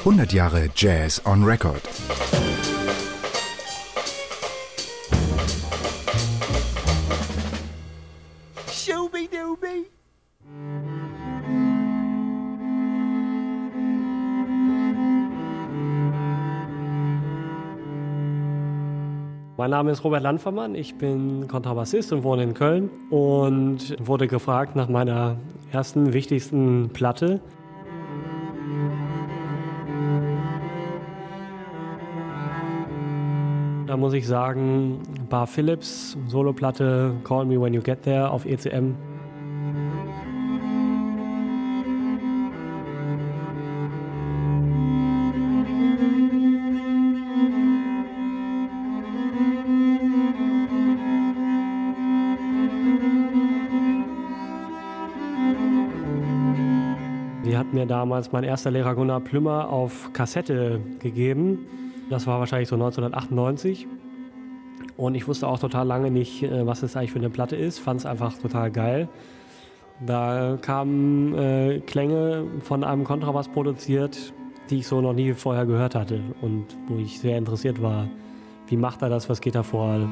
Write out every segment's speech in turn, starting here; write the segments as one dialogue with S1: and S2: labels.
S1: 100 Jahre Jazz on Record.
S2: Mein Name ist Robert Landvermann, ich bin Kontrabassist und wohne in Köln und wurde gefragt nach meiner ersten wichtigsten Platte. Da muss ich sagen, Bar Phillips, Soloplatte Call Me When You Get There auf ECM Die hat mir damals mein erster Lehrer Gunnar Plümmer auf Kassette gegeben. Das war wahrscheinlich so 1998. Und ich wusste auch total lange nicht, äh, was es eigentlich für eine Platte ist. Fand es einfach total geil. Da kamen äh, Klänge von einem Kontrabass produziert, die ich so noch nie vorher gehört hatte und wo ich sehr interessiert war. Wie macht er das? Was geht da vor?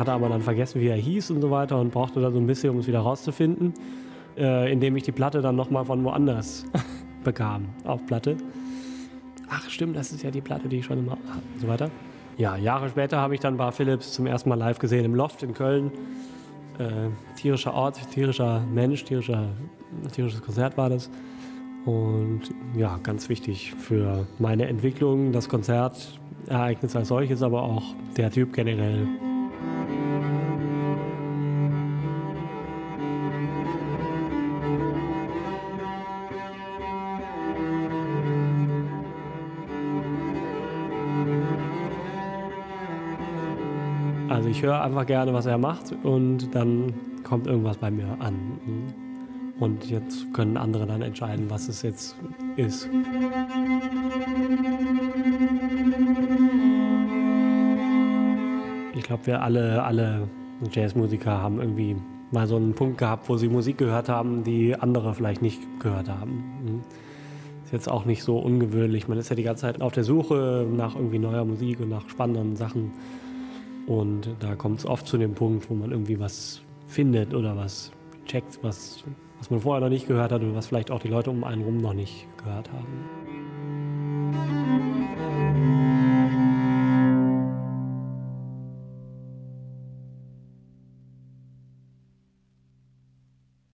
S2: Hatte aber dann vergessen, wie er hieß und so weiter und brauchte da so ein bisschen, um es wieder rauszufinden, äh, indem ich die Platte dann nochmal von woanders bekam, auf Platte. Ach stimmt, das ist ja die Platte, die ich schon immer und so weiter. Ja, Jahre später habe ich dann Bar Philips zum ersten Mal live gesehen im Loft in Köln. Äh, tierischer Ort, tierischer Mensch, tierischer, tierisches Konzert war das. Und ja, ganz wichtig für meine Entwicklung, das Konzertereignis als solches, aber auch der Typ generell. Also ich höre einfach gerne, was er macht und dann kommt irgendwas bei mir an. Und jetzt können andere dann entscheiden, was es jetzt ist. Ich glaube, wir alle, alle Jazzmusiker haben irgendwie mal so einen Punkt gehabt, wo sie Musik gehört haben, die andere vielleicht nicht gehört haben. Ist jetzt auch nicht so ungewöhnlich. Man ist ja die ganze Zeit auf der Suche nach irgendwie neuer Musik und nach spannenden Sachen. Und da kommt es oft zu dem Punkt, wo man irgendwie was findet oder was checkt, was, was man vorher noch nicht gehört hat und was vielleicht auch die Leute um einen rum noch nicht gehört haben.